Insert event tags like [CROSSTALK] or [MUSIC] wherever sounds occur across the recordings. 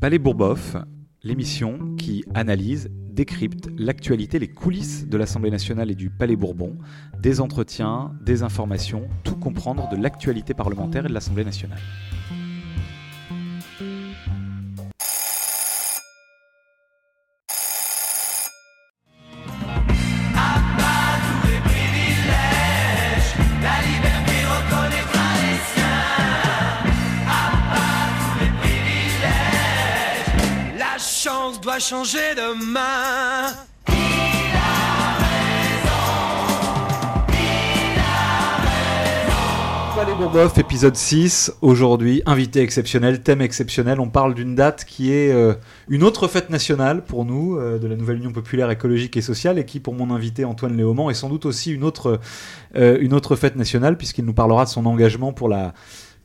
Palais Bourboff, l'émission qui analyse, décrypte l'actualité, les coulisses de l'Assemblée nationale et du Palais Bourbon, des entretiens, des informations, tout comprendre de l'actualité parlementaire et de l'Assemblée nationale. Changer de main. Palais Bourboff, épisode 6. Aujourd'hui, invité exceptionnel, thème exceptionnel. On parle d'une date qui est euh, une autre fête nationale pour nous, euh, de la nouvelle Union populaire écologique et sociale, et qui, pour mon invité Antoine Léaumont, est sans doute aussi une autre, euh, une autre fête nationale, puisqu'il nous parlera de son engagement pour la,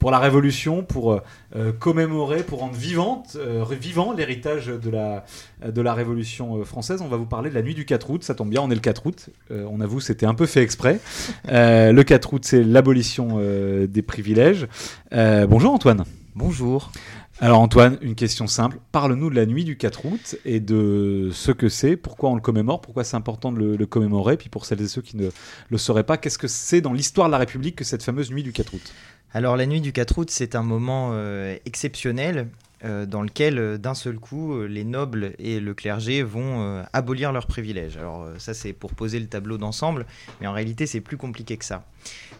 pour la Révolution, pour euh, commémorer, pour rendre vivante, euh, vivant l'héritage de la, de la Révolution euh, française. On va vous parler de la nuit du 4 août. Ça tombe bien, on est le 4 août. Euh, on avoue, c'était un peu fait exprès. Euh, le 4 août, c'est l'abolition euh, des privilèges. Euh, bonjour Antoine. Bonjour. Alors Antoine, une question simple. Parle-nous de la nuit du 4 août et de ce que c'est, pourquoi on le commémore, pourquoi c'est important de le, le commémorer. Puis pour celles et ceux qui ne le sauraient pas, qu'est-ce que c'est dans l'histoire de la République que cette fameuse nuit du 4 août? Alors la nuit du 4 août, c'est un moment euh, exceptionnel euh, dans lequel euh, d'un seul coup les nobles et le clergé vont abolir leurs privilèges. Alors ça c'est pour poser le tableau d'ensemble, mais en réalité c'est plus compliqué que ça.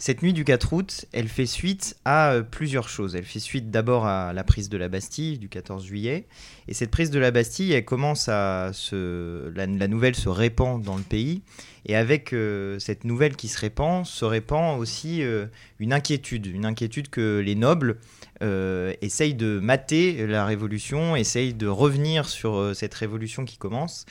Cette nuit du 4 août, elle fait suite à euh, plusieurs choses. Elle fait suite d'abord à la prise de la Bastille du 14 juillet, et cette prise de la Bastille, elle commence à se... la, nouvelle se répand dans le pays, et avec euh, cette nouvelle qui se répand, se répand aussi euh, une inquiétude, une inquiétude que les nobles essayent de mater la révolution, essayent de revenir sur cette révolution qui commence.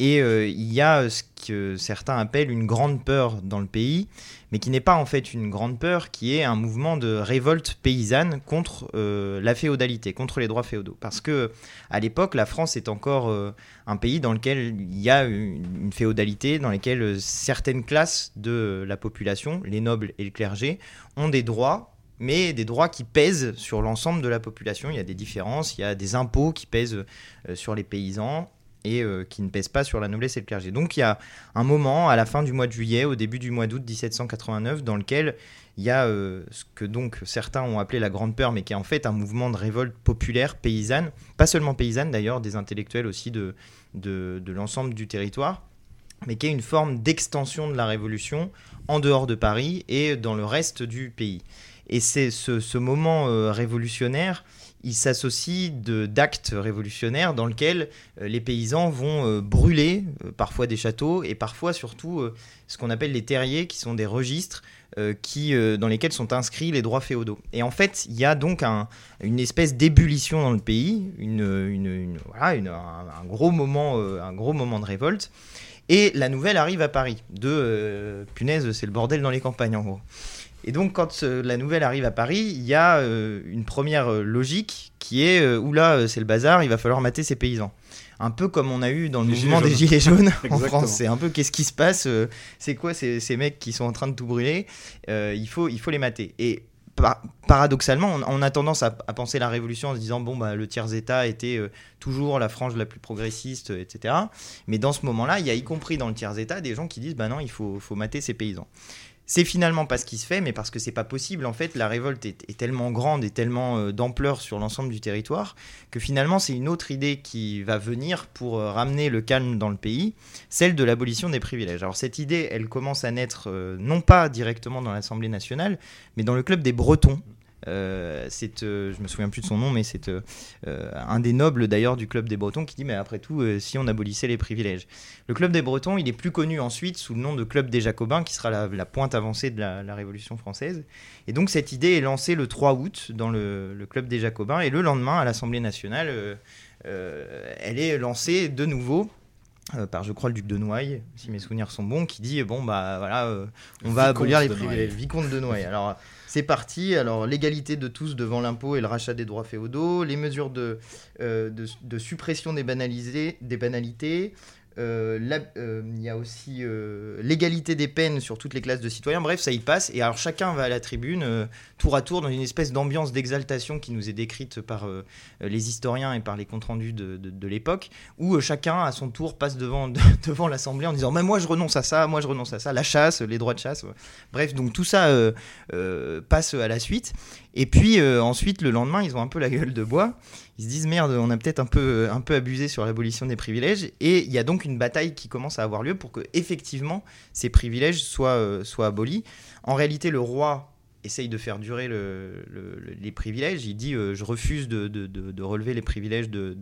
Et euh, il y a ce que certains appellent une grande peur dans le pays, mais qui n'est pas en fait une grande peur, qui est un mouvement de révolte paysanne contre euh, la féodalité, contre les droits féodaux. Parce que à l'époque, la France est encore euh, un pays dans lequel il y a une, féodalité, dans lequel euh, certaines classes de la population, les nobles et le clergé, ont des droits mais des droits qui pèsent sur l'ensemble de la population. Il y a des différences, il y a des impôts qui pèsent euh, sur les paysans et euh, qui ne pèsent pas sur la noblesse et le clergé. Donc il y a un moment, à la fin du mois de juillet, au début du mois d'août 1789, dans lequel il y a euh, ce que donc certains ont appelé la Grande Peur, mais qui est en fait un mouvement de révolte populaire paysanne, pas seulement paysanne d'ailleurs, des intellectuels aussi de, de, de l'ensemble du territoire, mais qui est une forme d'extension de la Révolution en dehors de Paris et dans le reste du pays. Et c'est ce, ce moment euh, révolutionnaire, il s'associe d'actes révolutionnaires dans lesquels euh, les paysans vont euh, brûler euh, parfois des châteaux et parfois surtout ce qu'on appelle les terriers, qui sont des registres qui, dans lesquels sont inscrits les droits féodaux. Et en fait, il y a donc un- une espèce d'ébullition dans le pays, une, un, gros moment, un gros moment de révolte. Et la nouvelle arrive à Paris. De punaise, c'est le bordel dans les campagnes en gros. Et donc, quand euh, la nouvelle arrive à Paris, il y a euh, une première euh, logique qui est oula, c'est le bazar, il va falloir mater ces paysans. Un peu comme on a eu dans le Les mouvement Gilets des Gilets jaunes [LAUGHS] en. France. C'est un peu qu'est-ce qui se passe C'est quoi ces, ces mecs qui sont en train de tout brûler il, faut, il faut les mater. Et par- paradoxalement, on, on a tendance à, à penser la révolution en se disant bon, bah, le tiers-État était toujours la frange la plus progressiste, etc. Mais dans ce moment-là, il y a y compris dans le tiers-État des gens qui disent bah non, il faut, faut mater ces paysans. C'est finalement pas ce qui se fait, mais parce que c'est pas possible. En fait, la révolte est, tellement grande et tellement euh, d'ampleur sur l'ensemble du territoire que finalement, c'est une autre idée qui va venir pour euh, ramener le calme dans le pays, celle de l'abolition des privilèges. Alors cette idée, elle commence à naître euh, non pas directement dans l'Assemblée nationale, mais dans le club des Bretons. Euh, c'est, euh, je me souviens plus de son nom, mais c'est euh, un des nobles d'ailleurs du club des Bretons qui dit mais après tout, si on abolissait les privilèges. Le club des Bretons, il est plus connu ensuite sous le nom de club des Jacobins, qui sera la, la pointe avancée de la, la Révolution française. Et donc cette idée est lancée le 3 août dans le, le club des Jacobins, et le lendemain à l'Assemblée nationale, elle est lancée de nouveau. par je crois le duc de Noailles, si mes souvenirs sont bons, qui dit bon bah voilà, on va abolir les privilèges. Vicomte de Noailles. Alors c'est parti. Alors l'égalité de tous devant l'impôt et le rachat des droits féodaux, les mesures de, euh, suppression des, banalités, il y a aussi euh, l'égalité des peines sur toutes les classes de citoyens. Bref, ça y passe. Et alors chacun va à la tribune, euh, tour à tour, dans une espèce d'ambiance d'exaltation qui nous est décrite par euh, les historiens et par les comptes rendus de, l'époque, où euh, chacun à son tour passe [LAUGHS] devant, l'Assemblée en disant Mais moi je renonce à ça, moi je renonce à ça, la chasse, les droits de chasse. Bref, donc tout ça euh, euh, passe à la suite. Et puis euh, ensuite, le lendemain, ils ont un peu la gueule de bois. Ils se disent merde, on a peut-être un peu, un peu abusé sur l'abolition des privilèges. Et il y a donc une bataille qui commence à avoir lieu pour que effectivement ces privilèges soient, euh, soient abolis. En réalité, le roi essaye de faire durer le- le- le- les privilèges. Il dit euh, je refuse de, relever les privilèges de,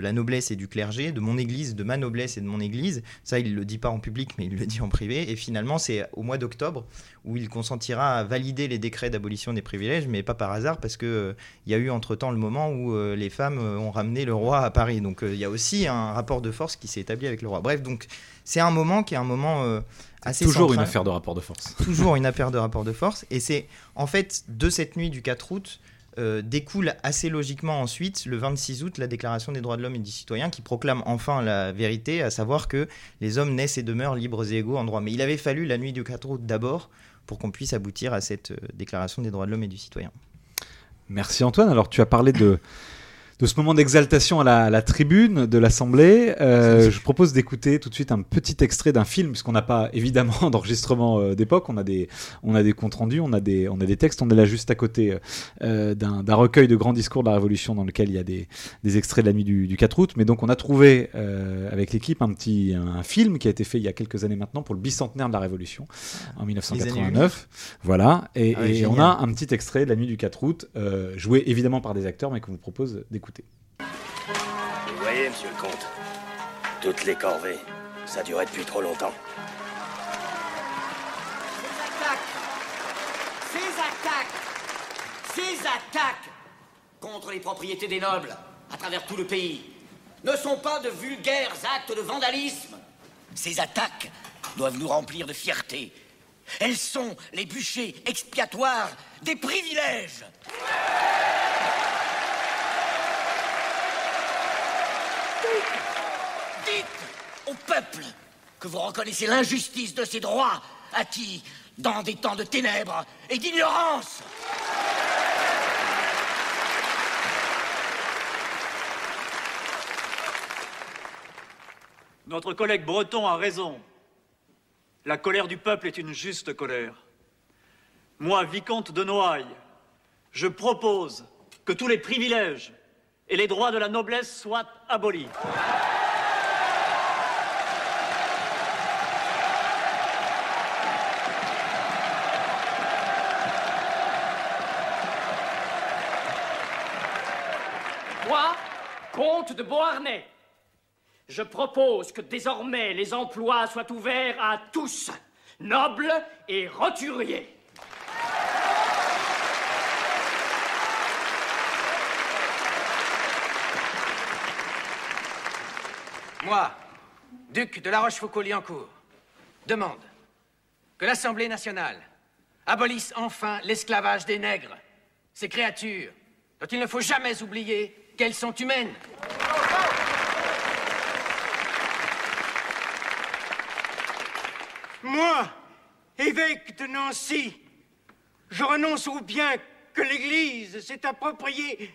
la noblesse et du clergé, de mon église, de ma noblesse et de mon église. Ça, il le dit pas en public, mais il le dit en privé. Et finalement, c'est au mois d'octobre où il consentira à valider les décrets d'abolition des privilèges, mais pas par hasard, parce que euh, y a eu entre-temps le moment où euh, les femmes euh, ont ramené le roi à Paris. Donc il y a aussi un rapport de force qui s'est établi avec le roi. Bref, donc c'est un moment qui est un moment assez Toujours une affaire de rapport de force. [LAUGHS] toujours une affaire de rapport de force. Et c'est en fait de cette nuit du 4 août euh, découle assez logiquement ensuite, le 26 août, la Déclaration des droits de l'homme et du citoyen qui proclame enfin la vérité, à savoir que les hommes naissent et demeurent libres et égaux en droit. Mais il avait fallu la nuit du 4 août d'abord pour qu'on puisse aboutir à cette euh, Déclaration des droits de l'homme et du citoyen. Merci Antoine. Alors tu as parlé de, de ce moment d'exaltation à la, à la tribune de l'Assemblée. Euh, je propose d'écouter tout de suite un petit extrait d'un film, puisqu'on n'a pas évidemment [LAUGHS] d'enregistrement euh, d'époque. On a des, on a des comptes rendus, on a des, on a des textes. On est là juste à côté euh, d'un d'un recueil de grands discours de la Révolution dans lequel il y a des, des extraits de la nuit du, du 4 août. Mais donc on a trouvé euh, avec l'équipe un petit un, film qui a été fait il y a quelques années maintenant pour le bicentenaire de la Révolution en 1989. Voilà. Et, Ah ouais, et on a un petit extrait de la nuit du 4 août, euh, joué évidemment par des acteurs, mais qu'on vous propose d'écouter. Vous voyez, monsieur le comte, toutes les corvées, ça durait depuis trop longtemps. Ces attaques, ces attaques contre les propriétés des nobles à travers tout le pays ne sont pas de vulgaires actes de vandalisme. Ces attaques doivent nous remplir de fierté. Elles sont les bûchers expiatoires des privilèges. Dites au peuple que vous reconnaissez l'injustice de ses droits acquis dans des temps de ténèbres et d'ignorance. Notre collègue breton a raison. La colère du peuple est une juste colère. Moi, vicomte de Noailles, je propose que tous les privilèges et les droits de la noblesse soient abolis. Moi, comte de Beauharnais, je propose que désormais les emplois soient ouverts à tous, nobles et roturiers. Moi, duc de La Rochefoucauld-Liancourt, demande que l'Assemblée nationale abolisse enfin l'esclavage des nègres, ces créatures dont il ne faut jamais oublier qu'elles sont humaines. Moi, évêque de Nancy, je renonce au bien que l'Église s'est approprié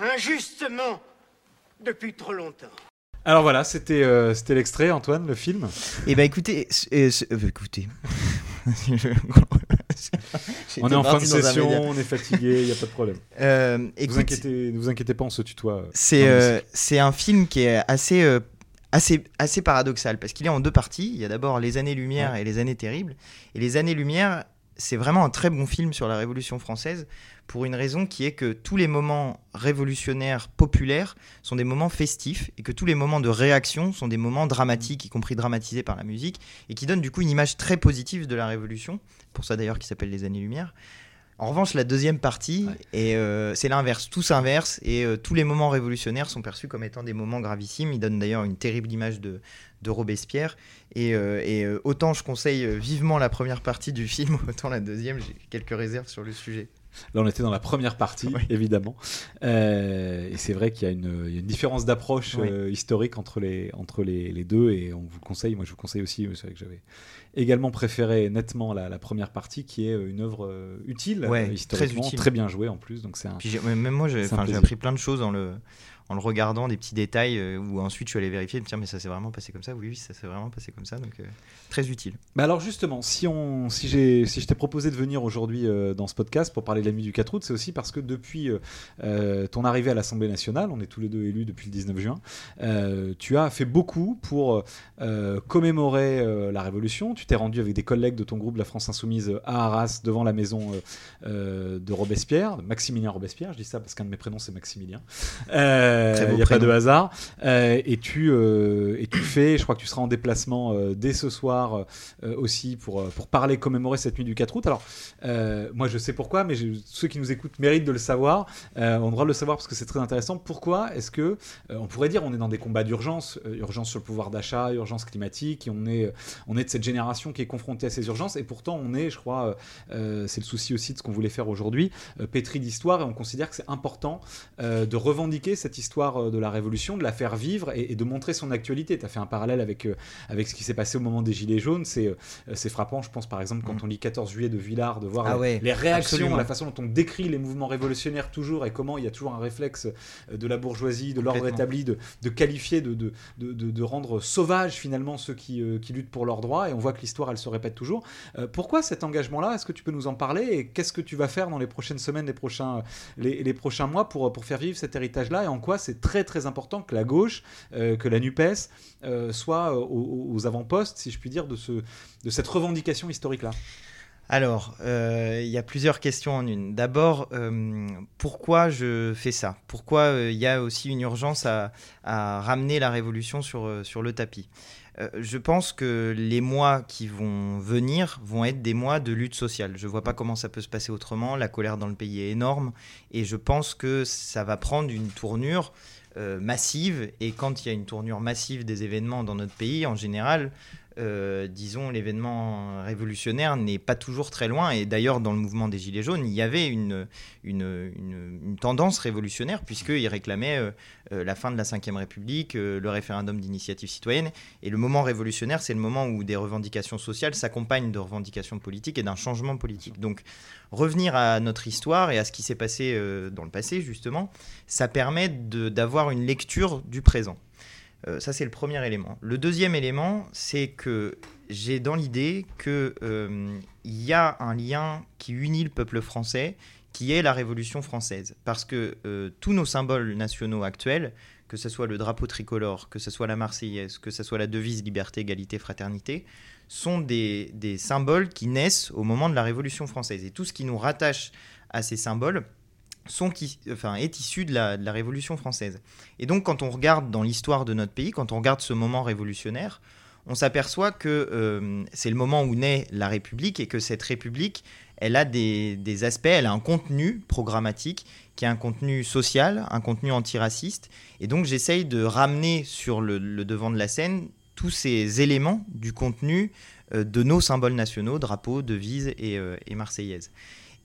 injustement depuis trop longtemps. Alors voilà, c'était euh, c'était l'extrait, Antoine, le film. Eh ben écoutez, euh, euh, écoutez. [LAUGHS] On est en fin de session, on est fatigué, il n'y a pas de problème. [LAUGHS] Euh, vous, écoute, inquiétez, ne vous inquiétez pas, on se tutoie. C'est euh, c'est un film qui est assez, euh, assez, assez paradoxal parce qu'il est en deux parties. Il y a d'abord les années-lumière et les années terribles. Et les années-lumière, c'est vraiment un très bon film sur la Révolution française pour une raison qui est que tous les moments révolutionnaires populaires sont des moments festifs et que tous les moments de réaction sont des moments dramatiques, y compris dramatisés par la musique, et qui donnent du coup une image très positive de la Révolution. Pour ça d'ailleurs qui s'appelle les années-lumière. En revanche, la deuxième partie, et euh, c'est l'inverse, tout s'inverse, et euh, tous les moments révolutionnaires sont perçus comme étant des moments gravissimes. Ils donnent d'ailleurs une terrible image de, de Robespierre. Et, euh, et, euh, autant je conseille vivement la première partie du [LAUGHS] film, autant la deuxième, j'ai quelques réserves sur le sujet. Là, on était dans la première partie, évidemment. Euh, et c'est vrai qu'il y, a une il y a une différence d'approche Oui. euh, historique entre, les, entre les, les deux. Et on vous le conseille. Moi, je vous conseille aussi. C'est vrai que j'avais également préféré nettement la, la première partie, qui est une œuvre euh, utile, Ouais, euh, très historiquement, utile. très bien jouée en plus. Donc c'est un. Puis même moi, j'ai appris plein de choses en le, en le regardant, des petits détails euh, où ensuite je suis allé vérifier, dire mais ça s'est vraiment passé comme ça. Oui, oui, ça s'est vraiment passé comme ça. Donc euh, très utile. Bah alors justement, si, on, si, j'ai, si je t'ai proposé de venir aujourd'hui euh, dans ce podcast pour parler de la nuit du 4 août, c'est aussi parce que depuis euh, ton arrivée à l'Assemblée nationale, on est tous les deux élus depuis le 19 juin, tu as fait beaucoup pour commémorer la Révolution. Tu t'es rendu avec des collègues de ton groupe La France Insoumise à Arras, devant la maison de Robespierre, de Maximilien Robespierre, je dis ça parce qu'un de mes prénoms c'est Maximilien. Euh, Il n'y a pas de hasard. Euh, et, tu, euh, et tu fais, je crois que tu seras en déplacement euh, dès ce soir euh, aussi pour, euh, pour parler, commémorer cette nuit du 4 août. Alors, euh, moi je sais pourquoi, mais ceux qui nous écoutent méritent de le savoir. Euh, on devra le savoir parce que c'est très intéressant. Pourquoi est-ce que, euh, on pourrait dire, on est dans des combats d'urgence, euh, urgence sur le pouvoir d'achat, urgence climatique, et on est, on est de cette génération qui est confrontée à ces urgences, et pourtant on est, je crois, euh, euh, c'est le souci aussi de ce qu'on voulait faire aujourd'hui, euh, pétri d'histoire, et on considère que c'est important euh, de revendiquer cette histoire euh, de la Révolution, de la faire vivre et, et de montrer son actualité. Tu as fait un parallèle avec, euh, avec ce qui s'est passé au moment des Gilets jaunes. C'est euh, frappant, je pense, par exemple, quand on lit 14 juillet de Villard, de voir Ah les, ouais, les réactions, absolument. la façon dont on décrit les mouvements révolutionnaires toujours et comment il y a toujours un réflexe de la bourgeoisie, de l'ordre établi, de, de qualifier, de, de, de, rendre sauvages finalement ceux qui, euh, qui luttent pour leurs droits. Et on voit que l'histoire, elle se répète toujours. Euh, pourquoi cet engagement-là? Est-ce que tu peux nous en parler? Et qu'est-ce que tu vas faire dans les prochaines semaines, les prochains, les, les prochains mois pour, pour faire vivre cet héritage-là? Et en quoi c'est très très important que la gauche, euh, que la NUPES euh, soit euh, aux, avant-postes, si je puis dire, de, ce, de cette revendication historique-là. Alors, il y a plusieurs questions en une. D'abord, pourquoi je fais ça? Pourquoi il y a aussi une urgence à, à ramener la révolution sur, sur le tapis? Je pense que les mois qui vont venir vont être des mois de lutte sociale. Je ne vois pas comment ça peut se passer autrement. La colère dans le pays est énorme et je pense que ça va prendre une tournure euh, massive. Et quand il y a une tournure massive des événements dans notre pays, en général, euh, disons, l'événement révolutionnaire n'est pas toujours très loin. Et d'ailleurs, dans le mouvement des Gilets jaunes, il y avait une, tendance révolutionnaire, puisqu'ils réclamaient euh, euh, la fin de la Ve République, le référendum d'initiative citoyenne. Et le moment révolutionnaire, c'est le moment où des revendications sociales s'accompagnent de revendications politiques et d'un changement politique. Donc, revenir à notre histoire et à ce qui s'est passé dans le passé, justement, ça permet d'avoir une lecture du présent. Euh, ça, c'est le premier élément. Le deuxième élément, c'est que j'ai dans l'idée qu'il y a un lien qui unit le peuple français, qui est la Révolution française. Parce que euh, tous nos symboles nationaux actuels, que ce soit le drapeau tricolore, que ce soit la Marseillaise, que ce soit la devise liberté, égalité, fraternité, sont des symboles qui naissent au moment de la Révolution française. Et tout ce qui nous rattache à ces symboles sont, enfin, est issu de la, Révolution française. Et donc, quand on regarde dans l'histoire de notre pays, quand on regarde ce moment révolutionnaire, on s'aperçoit que euh, c'est le moment où naît la République et que cette République, elle a des, des aspects, elle a un contenu programmatique qui est un contenu social, un contenu antiraciste. Et donc, j'essaye de ramener sur le, devant de la scène tous ces éléments du contenu euh, de nos symboles nationaux, drapeaux, devises et, euh, et marseillaise.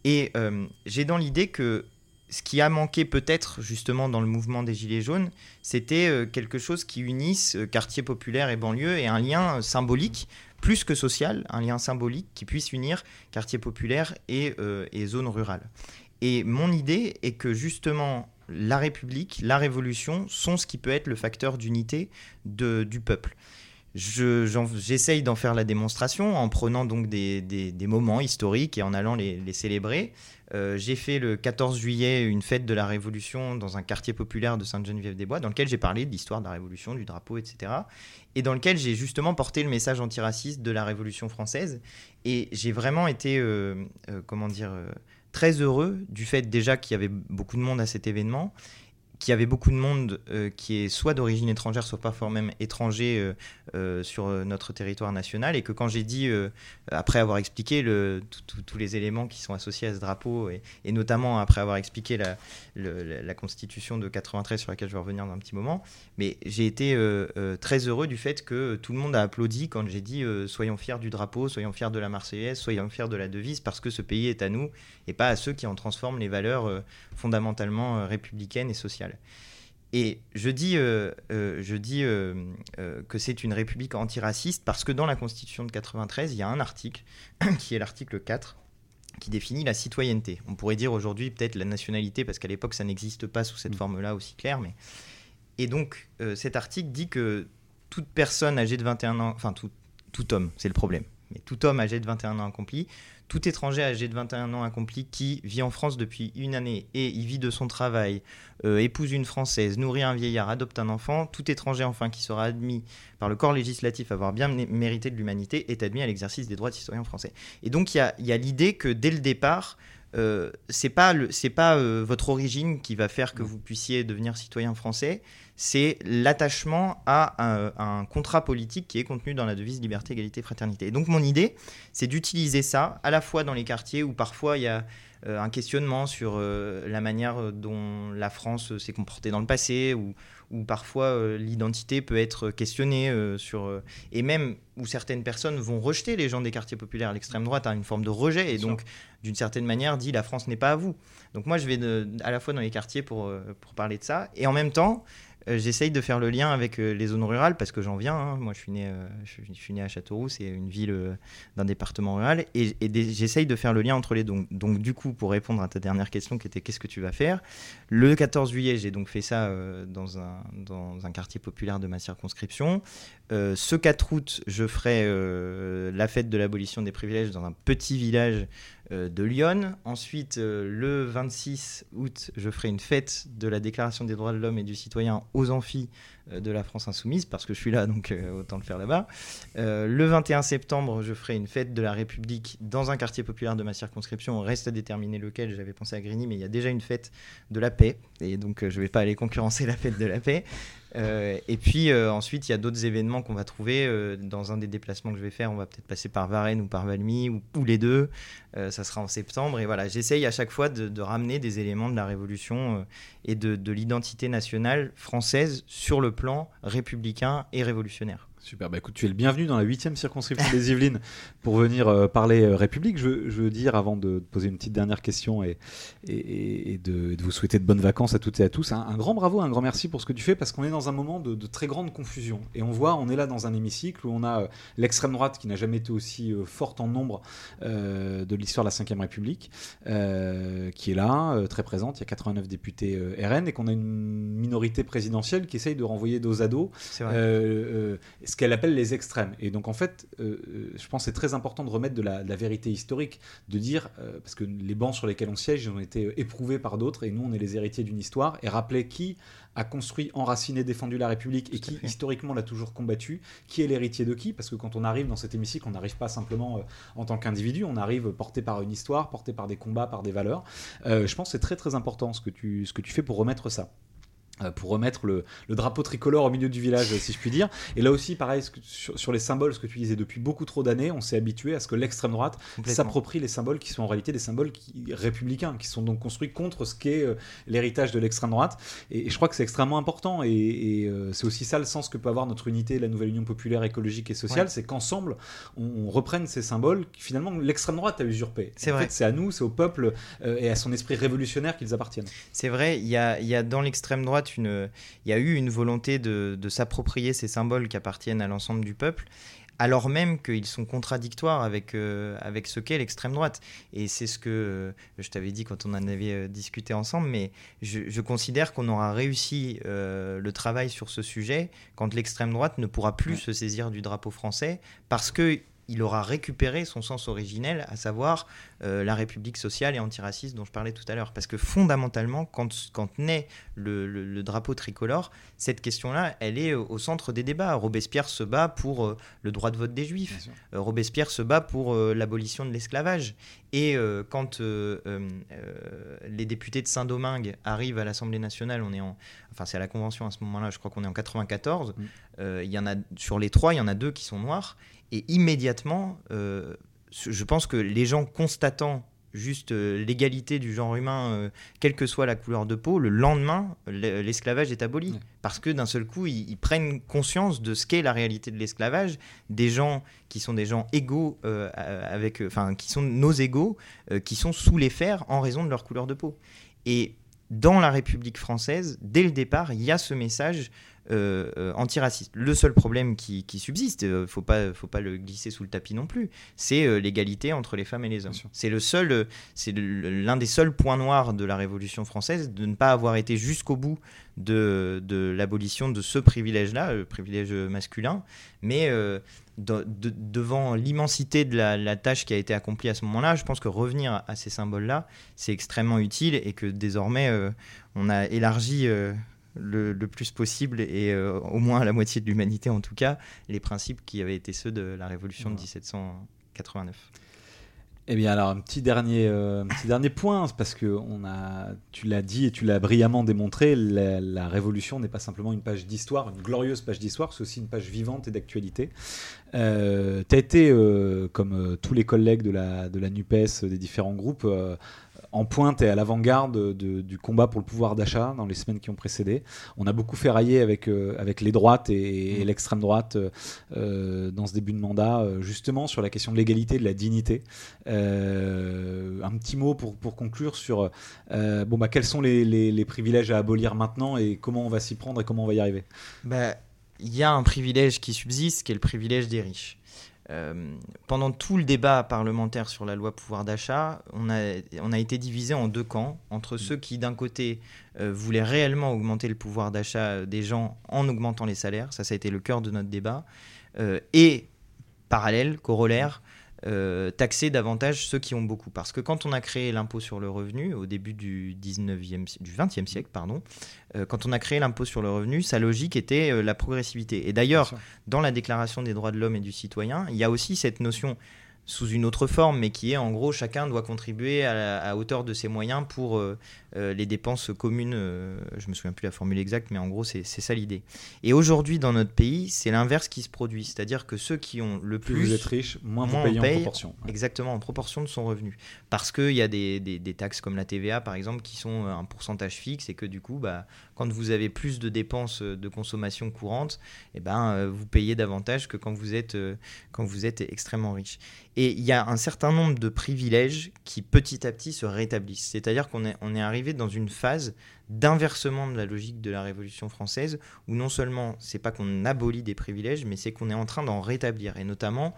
Et euh, j'ai dans l'idée que ce qui a manqué peut-être justement dans le mouvement des Gilets jaunes, c'était euh, quelque chose qui unisse euh, quartier populaire et banlieue et un lien euh, symbolique, plus que social, un lien symbolique qui puisse unir quartier populaire et, zone rurale. Et mon idée est que justement la République, la Révolution sont ce qui peut être le facteur d'unité du peuple. J'essaye d'en faire la démonstration en prenant donc des, moments historiques et en allant les célébrer. Euh, j'ai fait le 14 juillet une fête de la Révolution dans un quartier populaire de Sainte-Geneviève-des-Bois, dans lequel j'ai parlé de l'histoire de la Révolution, du drapeau, etc. Et dans lequel j'ai justement porté le message antiraciste de la Révolution française. Et j'ai vraiment été, euh, euh, comment dire, très heureux du fait déjà qu'il y avait beaucoup de monde à cet événement, qu'il y avait beaucoup de monde euh, qui est soit d'origine étrangère, soit parfois même étranger euh, euh, sur notre territoire national, et que quand j'ai dit, après avoir expliqué tous les éléments qui sont associés à ce drapeau, et, notamment après avoir expliqué la, la, constitution de 93 sur laquelle je vais revenir dans un petit moment, mais j'ai été très heureux du fait que tout le monde a applaudi quand j'ai dit soyons fiers du drapeau, soyons fiers de la Marseillaise, soyons fiers de la devise, parce que ce pays est à nous, et pas à ceux qui en transforment les valeurs fondamentalement républicaines et sociales. Et je dis, euh, euh, je dis euh, que c'est une république antiraciste parce que dans la Constitution de 93, il y a un article, [CLEARS THROAT] qui est l'article 4, qui définit la citoyenneté. On pourrait dire aujourd'hui peut-être la nationalité, parce qu'à l'époque ça n'existe pas sous cette forme-là aussi claire. Mais... Et donc cet article dit que toute personne âgée de 21 ans, enfin tout, tout homme, c'est le problème, mais tout homme âgé de 21 ans accompli, tout étranger âgé de 21 ans accompli qui vit en France depuis une année et y vit de son travail, euh, épouse une Française, nourrit un vieillard, adopte un enfant, tout étranger enfin qui sera admis par le corps législatif avoir bien mé- mérité de l'humanité est admis à l'exercice des droits de citoyen français. Et donc il il y a l'idée que dès le départ, euh, c'est pas le- c'est pas euh, votre origine qui va faire que vous puissiez devenir citoyen français, c'est l'attachement à un, un contrat politique qui est contenu dans la devise liberté, égalité, fraternité. Et donc mon idée, c'est d'utiliser ça à la fois dans les quartiers où parfois il y a euh, un questionnement sur la manière dont la France s'est comportée dans le passé, ou où parfois euh, l'identité peut être questionnée euh, sur euh, et même où certaines personnes vont rejeter les gens des quartiers populaires. L'extrême droite a une forme de rejet et donc d'une certaine manière dit la France n'est pas à vous. Donc moi je vais de- à la fois dans les quartiers pour, pour parler de ça et en même temps euh, j'essaye de faire le lien avec euh, les zones rurales parce que j'en viens. hein. Moi je suis né, euh, je, suis né à Châteauroux, c'est une ville d'un département rural et, j'essaye de faire le lien entre les deux. Donc, donc du coup pour répondre à ta dernière question qui était qu'est-ce que tu vas faire? Le 14 juillet, j'ai donc fait ça dans, un, dans un quartier populaire de ma circonscription. Ce 4 août, je ferai la fête de l'abolition des privilèges dans un petit village de Lyon. Ensuite, euh, le 26 août, je ferai une fête de la Déclaration des droits de l'homme et du citoyen aux amphis euh, de la France insoumise, parce que je suis là, [LAUGHS] donc euh, autant le faire là-bas. Euh, le 21 septembre, je ferai une fête de la République dans un quartier populaire de ma circonscription. Reste à déterminer lequel. J'avais pensé à Grigny, mais il y a déjà une fête de la paix. Et donc, euh, je ne vais pas aller concurrencer [LAUGHS] la fête de la paix. Euh, et puis euh, ensuite, il y a d'autres événements qu'on va trouver. euh, dans un des déplacements que je vais faire, on va peut-être passer par Varennes ou par Valmy, ou, les deux. Euh, ça sera en septembre. Et voilà, j'essaye à chaque fois de, ramener des éléments de la Révolution euh, et de, de l'identité nationale française sur le plan républicain et révolutionnaire. Super, bah écoute, tu es le bienvenu dans la 8 circonscription des Yvelines pour venir euh, parler euh, République. Je, veux- je veux dire, avant de te poser une petite dernière question et, et, et de, de vous souhaiter de bonnes vacances à toutes et à tous, un, un grand bravo, un grand merci pour ce que tu fais parce qu'on est dans un moment de, de très grande confusion. Et on voit, on est là dans un hémicycle où on a euh, l'extrême droite qui n'a jamais été aussi forte en nombre de l'histoire de la Ve République, qui est là, très présente. Il y a 89 députés RN et qu'on a une minorité présidentielle qui essaye de renvoyer dos à dos C'est vrai. Ce qu'elle appelle les extrêmes. Et donc en fait, euh, euh, je pense que c'est très important de remettre de la, de la vérité historique, de dire, euh, parce que les bancs sur lesquels on siège ils ont été éprouvés par d'autres, et nous on est les héritiers d'une histoire, et rappeler qui a construit, enraciné, défendu la République, et qui historiquement l'a toujours combattu, qui est l'héritier de qui, parce que quand on arrive dans cet hémicycle, on n'arrive pas simplement euh, en tant qu'individu, on arrive porté par une histoire, porté par des combats, par des valeurs. Je pense que c'est très très important ce que tu, ce que tu fais pour remettre ça. Euh, pour remettre le, le drapeau tricolore au milieu du village, si je puis dire. Et là aussi, pareil, que- sur, sur les symboles, ce que tu disais depuis beaucoup trop d'années, on s'est habitué à ce que l'extrême droite s'approprie les symboles qui sont en réalité des symboles qui, républicains, qui sont donc construits contre ce qu'est euh, l'héritage de l'extrême droite. Et, et je crois que c'est extrêmement important. Et, et, euh, c'est aussi ça le sens que peut avoir notre unité, la nouvelle Union populaire écologique et sociale, Ouais. c'est qu'ensemble, on, on reprenne ces symboles que finalement l'extrême droite a usurpés. C'est vrai. c'est à nous, c'est au peuple euh, et à son esprit révolutionnaire qu'ils appartiennent. C'est vrai, il y a, il y a dans l'extrême droite une, il y a eu une volonté de, de s'approprier ces symboles qui appartiennent à l'ensemble du peuple, alors même qu'ils sont contradictoires avec, euh, avec ce qu'est l'extrême droite. Et c'est ce que euh, je t'avais dit quand on en avait euh, discuté ensemble, mais je, je considère qu'on aura réussi le travail sur ce sujet quand l'extrême droite ne pourra plus se saisir du drapeau français parce que il aura récupéré son sens originel, à savoir euh, la République sociale et antiraciste dont je parlais tout à l'heure. Parce que fondamentalement, quand, quand naît le, le- le drapeau tricolore, cette question-là, elle est au centre des débats. Robespierre se bat pour euh, le droit de vote des Juifs. Euh, Robespierre se bat pour l'abolition de l'esclavage. Et quand les députés de Saint-Domingue arrivent à l'Assemblée nationale, on est en, enfin c'est à la convention à ce moment-là, je crois qu'on est en 94. Mm. Euh, Il y en a sur les trois, il y en a deux qui sont noirs, et immédiatement, euh, je pense que les gens constatant juste euh, l'égalité du genre humain, quelle que soit la couleur de peau, le lendemain, l'esclavage est aboli. Ouais. Parce que d'un seul coup, ils, ils prennent conscience de ce qu'est la réalité de l'esclavage, des gens qui sont des gens égaux euh, avec, enfin, qui sont nos égaux, euh, qui sont sous les fers en raison de leur couleur de peau. Et dans la République française, dès le départ, il y a ce message euh, euh, antiraciste. Le seul problème qui, qui subsiste, il ne faut pas, faut pas le glisser sous le tapis non plus, c'est euh, l'égalité entre les femmes et les hommes. C'est le seul, euh, c'est le- l'un des seuls points noirs de la Révolution française de ne pas avoir été jusqu'au bout de, de l'abolition de ce privilège-là, le privilège masculin, mais euh, de- de- devant l'immensité de la, la tâche qui a été accomplie à ce moment-là, je pense que revenir à ces symboles-là, c'est extrêmement utile et que désormais, euh, on a élargi euh, le, le plus possible et euh, au moins à la moitié de l'humanité en tout cas, les principes qui avaient été ceux de la Révolution de 1789. Eh bien alors un petit dernier, un petit dernier point, parce que on a, tu l'as dit et tu l'as brillamment démontré, la, la révolution n'est pas simplement une page d'histoire, une glorieuse page d'histoire, c'est aussi une page vivante et d'actualité. Euh, tu as été, euh, comme euh, tous les collègues de la, de la NUPES, des différents groupes, euh, en pointe et à l'avant-garde de- du combat pour le pouvoir d'achat dans les semaines qui ont précédé. On a beaucoup fait railler avec, euh, avec les droites et, et l'extrême droite euh, euh, dans ce début de mandat, euh, justement sur la question de l'égalité, de la dignité. Euh, un petit mot pour, pour conclure sur euh, bon, bah, quels sont les, les- les privilèges à abolir maintenant et comment on va s'y prendre et comment on va y arriver? Bah, il y a un privilège qui subsiste, qui est le privilège des riches. Euh, pendant tout le débat parlementaire sur la loi pouvoir d'achat, on a, été divisé en deux camps, entre ceux qui, d'un côté, euh, voulaient réellement augmenter le pouvoir d'achat des gens en augmentant les salaires, ça, ça a été le cœur de notre débat, euh, et, parallèle, corollaire, euh, taxer davantage ceux qui ont beaucoup. Parce que quand on a créé l'impôt sur le revenu, au début du, 19e, si- du 20e siècle, pardon, euh, quand on a créé l'impôt sur le revenu, sa logique était euh, la progressivité. Et d'ailleurs, dans la Déclaration des droits de l'homme et du citoyen, il y a aussi cette notion sous une autre forme, mais qui est en gros chacun doit contribuer à, la- à hauteur de ses moyens pour euh, euh, les dépenses communes. euh, je me souviens plus la formule exacte, mais en gros c'est ça l'idée. Et aujourd'hui dans notre pays, c'est l'inverse qui se produit, c'est-à-dire que ceux qui ont le Plus plus, vous êtes riche, moins vous on payez en paye, proportion. Ouais. Exactement, en proportion de son revenu. Parce qu'il y a des, des- des taxes comme la TVA, par exemple, qui sont un pourcentage fixe et que du coup, bah, quand vous avez plus de dépenses euh, de consommation courante, eh ben, euh, vous payez davantage que quand vous, êtes, euh, quand vous êtes extrêmement riche. Et il y a un certain nombre de privilèges qui petit à petit se rétablissent. C'est-à-dire qu'on est, on est arrivé dans une phase d'inversement de la logique de la Révolution française, où non seulement c'est pas qu'on abolit des privilèges, mais c'est qu'on est en train d'en rétablir. Et notamment,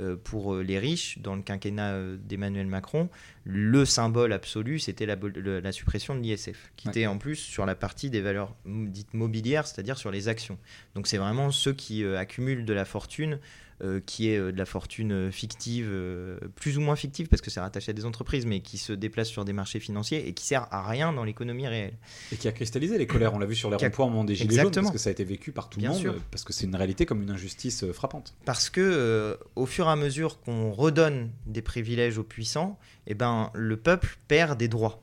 euh, pour euh, les riches, dans le quinquennat euh, d'Emmanuel Macron, le symbole absolu, c'était la, suppression de l'ISF, qui Ouais. était en plus sur la partie des valeurs dites mobilières, c'est-à-dire sur les actions. Donc c'est vraiment ceux qui euh, accumulent de la fortune, euh, qui est euh, de la fortune euh, fictive, euh, plus ou moins fictive, parce que c'est rattaché à des entreprises, mais qui se déplace sur des marchés financiers et qui sert à rien dans l'économie réelle. Et qui a cristallisé les colères. On l'a vu sur les ronds-points au moment des Gilets jaunes, parce que ça a été vécu par tout le monde, sûr. parce que c'est une réalité comme une injustice frappante. Parce que au fur et à mesure qu'on redonne des privilèges aux puissants, eh ben, le peuple perd des droits.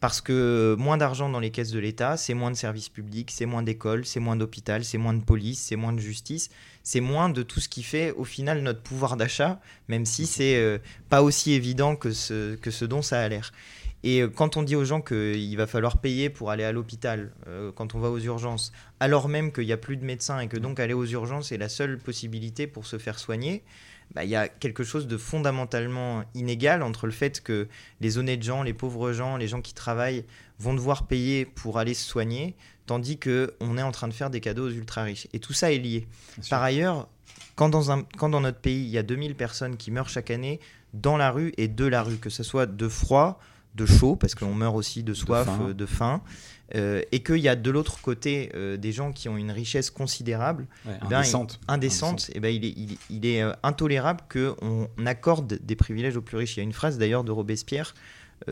Parce que moins d'argent dans les caisses de l'État, c'est moins de services publics, c'est moins d'écoles, c'est moins d'hôpital, c'est moins de police, c'est moins de justice, c'est moins de tout ce qui fait au final notre pouvoir d'achat, même si c'est euh, pas aussi évident que ce, que ce dont ça a l'air. Et euh, quand on dit aux gens qu'il va falloir payer pour aller à l'hôpital, euh, quand on va aux urgences, alors même qu'il n'y a plus de médecins et que donc aller aux urgences est la seule possibilité pour se faire soigner, bah, il y a quelque chose de fondamentalement inégal entre le fait que les honnêtes gens, les pauvres gens, les gens qui travaillent vont devoir payer pour aller se soigner, tandis qu'on est en train de faire des cadeaux aux ultra riches. Et tout ça est lié. Par ailleurs, quand dans, un, quand dans notre pays, il y a 2000 personnes qui meurent chaque année dans la rue et de la rue, que ce soit de froid, de chaud, parce qu'on meurt aussi de soif, faim. euh, de faim, euh, et qu'il y a de l'autre côté euh, des gens qui ont une richesse considérable, Ouais, eh ben, indécente. il- indécente, eh ben, il est, il, il est euh, intolérable qu'on accorde des privilèges aux plus riches. Il y a une phrase d'ailleurs de Robespierre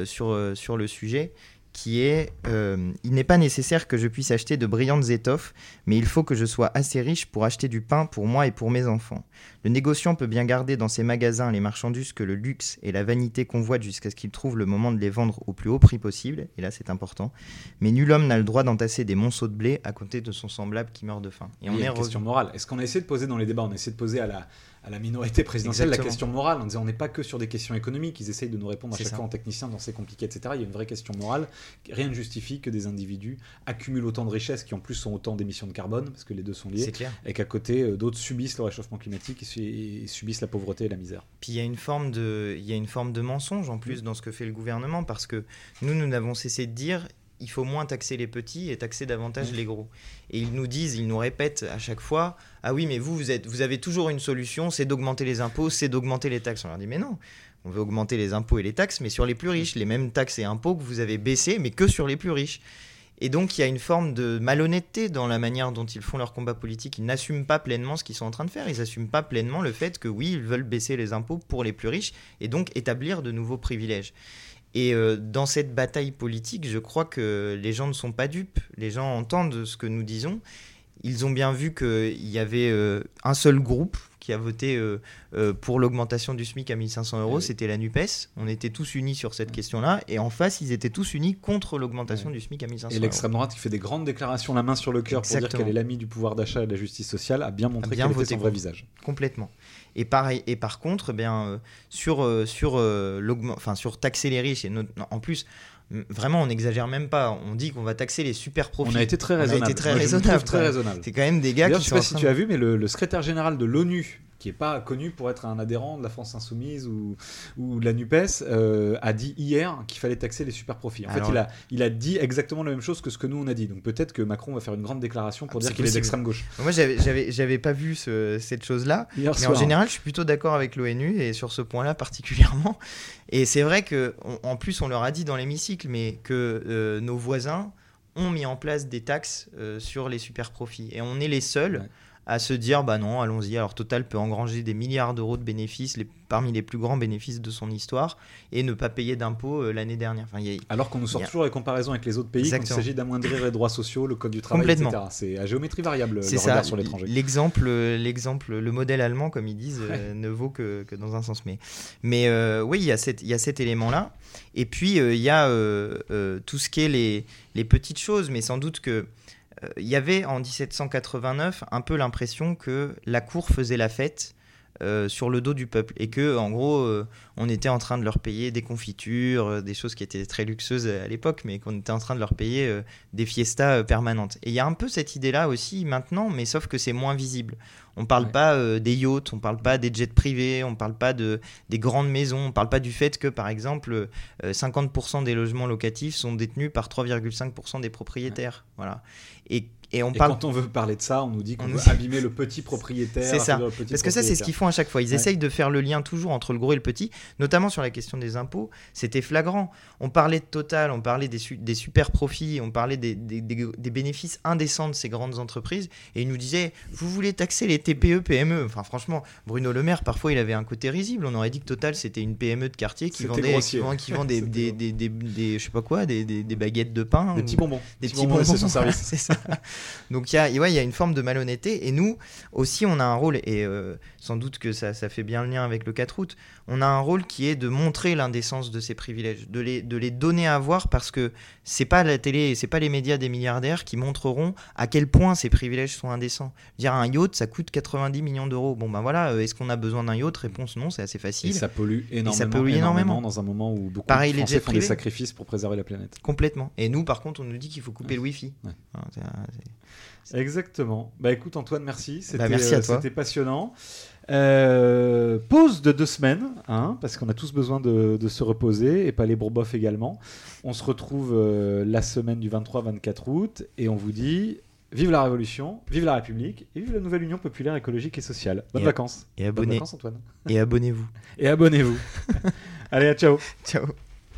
sur, sur le sujet qui est euh, Il n'est pas nécessaire que je puisse acheter de brillantes étoffes, mais il faut que je sois assez riche pour acheter du pain pour moi et pour mes enfants. Le négociant peut bien garder dans ses magasins les marchandises que le luxe et la vanité convoitent jusqu'à ce qu'il trouve le moment de les vendre au plus haut prix possible, et là c'est important, mais nul homme n'a le droit d'entasser des monceaux de blé à côté de son semblable qui meurt de faim. Et on Il y a est une question morale. Est-ce qu'on a essayé de poser dans les débats On a essayé de poser à la, à la minorité présidentielle la question morale en disant on n'est pas que sur des questions économiques, ils essayent de nous répondre à chaque ça. fois en technicien dans c'est compliqué, etc. Il y a une vraie question morale. Rien ne justifie que des individus accumulent autant de richesses qui en plus sont autant d'émissions de carbone, parce que les deux sont liés, clair. et qu'à côté euh, d'autres subissent le réchauffement climatique et su- et subissent la pauvreté et la misère. Puis il y a une forme de, il y a une forme de mensonge en plus dans ce que fait le gouvernement parce que nous, nous n'avons cessé de dire il faut moins taxer les petits et taxer davantage les gros. Et ils nous disent, ils nous répètent à chaque fois ah oui mais vous vous êtes, vous avez toujours une solution, c'est d'augmenter les impôts, c'est d'augmenter les taxes. On leur dit mais non. On veut augmenter les impôts et les taxes, mais sur les plus riches, les mêmes taxes et impôts que vous avez baissés, mais que sur les plus riches. Et donc il y a une forme de malhonnêteté dans la manière dont ils font leur combat politique. Ils n'assument pas pleinement ce qu'ils sont en train de faire. Ils n'assument pas pleinement le fait que oui, ils veulent baisser les impôts pour les plus riches et donc établir de nouveaux privilèges. Et euh, dans cette bataille politique, je crois que les gens ne sont pas dupes. Les gens entendent ce que nous disons. Ils ont bien vu qu'il y avait euh, un seul groupe qui a voté euh, euh, pour l'augmentation du SMIC à 1500 euros, Oui. c'était la NUPES. On était tous unis sur cette question-là. Et en face, ils étaient tous unis contre l'augmentation Ouais. du SMIC à 1500 Et euros. l'extrême droite qui fait des grandes déclarations la main sur le cœur pour dire qu'elle est l'amie du pouvoir d'achat et de la justice sociale a bien montré bien quel était son vrai visage. Complètement. Et pareil, et par contre, eh bien sur sur enfin sur taxer les riches et en plus vraiment on n'exagère même pas. On dit qu'on va taxer les super profits. On a été très On a raisonnable. été très raisonnable. raisonnable. C'est quand même des gars qui je sais pas si tu as vu, mais le, le secrétaire général de l'ONU, qui est pas connu pour être un adhérent de la France Insoumise ou, ou de la NUPES, euh, a dit hier qu'il fallait taxer les super profits. En Alors fait, il a, il a dit exactement la même chose que ce que nous on a dit. Donc peut-être que Macron va faire une grande déclaration pour Ah, dire qu'il est d'extrême gauche. Moi, j'avais- pas vu ce- cette chose-là. Mais soir. en général, je suis plutôt d'accord avec l'ONU et sur ce point-là particulièrement. Et c'est vrai que, on- en plus, on leur a dit dans l'hémicycle, mais que euh, nos voisins ont mis en place des taxes euh, sur les super profits. Et on est les seuls Ouais. À se dire, bah non, allons-y. Alors Total peut engranger des milliards d'euros de bénéfices, les- parmi les plus grands bénéfices de son histoire, et ne pas payer d'impôts euh, l'année dernière. Enfin, il y a- Alors qu'on nous sort a- toujours les comparaisons avec les autres pays quand il Exactement. s'agit d'amoindrir les droits sociaux, le code du travail, Complètement. etc. C'est à géométrie variable le ça. regard sur l'étranger. L'exemple, l'exemple, le modèle allemand, comme ils disent, euh, ne vaut que, que dans un sens. Mais, mais euh, oui, il y a, cette, y a cet élément-là. Et puis, euh, il y a euh, euh, tout ce qui est les, les petites choses, mais sans doute que euh, il y avait en 1789 un peu l'impression que la cour faisait la fête euh, sur le dos du peuple et que en gros euh, on était en train de leur payer des confitures, euh, des choses qui étaient très luxueuses à l'époque, mais qu'on était en train de leur payer des fiestas permanentes. Et il y a un peu cette idée-là aussi maintenant, mais sauf que c'est moins visible. On parle Ouais. pas des yachts, on parle pas des jets privés, on parle pas de des grandes maisons, on parle pas du fait que par exemple euh, 50% des logements locatifs sont détenus par 3,5% des propriétaires. Voilà. Et, et on Et parle quand on veut parler de ça, on nous dit qu'on On veut abîmer le petit propriétaire. C'est ça. Parce que ça, c'est ce qu'ils font à chaque fois. Ils Ouais. essayent de faire le lien toujours entre le gros et le petit, notamment sur la question des impôts. C'était flagrant. On parlait de Total, on parlait des, su- des super profits, on parlait des, des- des- des bénéfices indécents de ces grandes entreprises. Et ils nous disaient Vous voulez taxer les TPE, PME Enfin, franchement, Bruno Le Maire, parfois, il avait un côté risible. On aurait dit que Total, c'était une PME de quartier qui vendait, qui grossier. vend, qui vend [LAUGHS] des, je sais pas quoi, des, baguettes de pain. Des ou- petits bonbons. des petits bonbons, c'est son service. [LAUGHS] c'est ça. Donc il y a, ouais, y a une forme de malhonnêteté et nous aussi on a un rôle et euh, sans doute que ça, ça fait bien le lien avec le 4 août. On a un rôle qui est de montrer l'indécence de ces privilèges, de les, de les donner à voir parce que c'est pas la télé, c'est pas les médias des milliardaires qui montreront à quel point ces privilèges sont indécents. Dire un yacht ça coûte 90 millions d'euros. Bon ben voilà, euh, est-ce qu'on a besoin d'un yacht? Réponse non, c'est assez Et facile. ça pollue énormément, pollue énormément. dans un moment où beaucoup Pareil, de Français font des sacrifices pour préserver la planète. Complètement. Et nous par contre on nous dit qu'il faut couper le wifi. Ouais. Exactement. Bah écoute Antoine, merci. C'était Bah, euh, c'était passionnant. Euh, pause de deux semaines, hein, parce qu'on a tous besoin de, de se reposer, et pas les bourbofs également. On se retrouve euh, la semaine du 23-24 août, et on vous dit vive la Révolution, vive la République, et vive la nouvelle Union populaire écologique et sociale. Bonnes Et- vacances. Et Bonnes abonnez vacances Antoine. et abonnez-vous. Et abonnez-vous. [LAUGHS] Allez, à ciao. Ciao.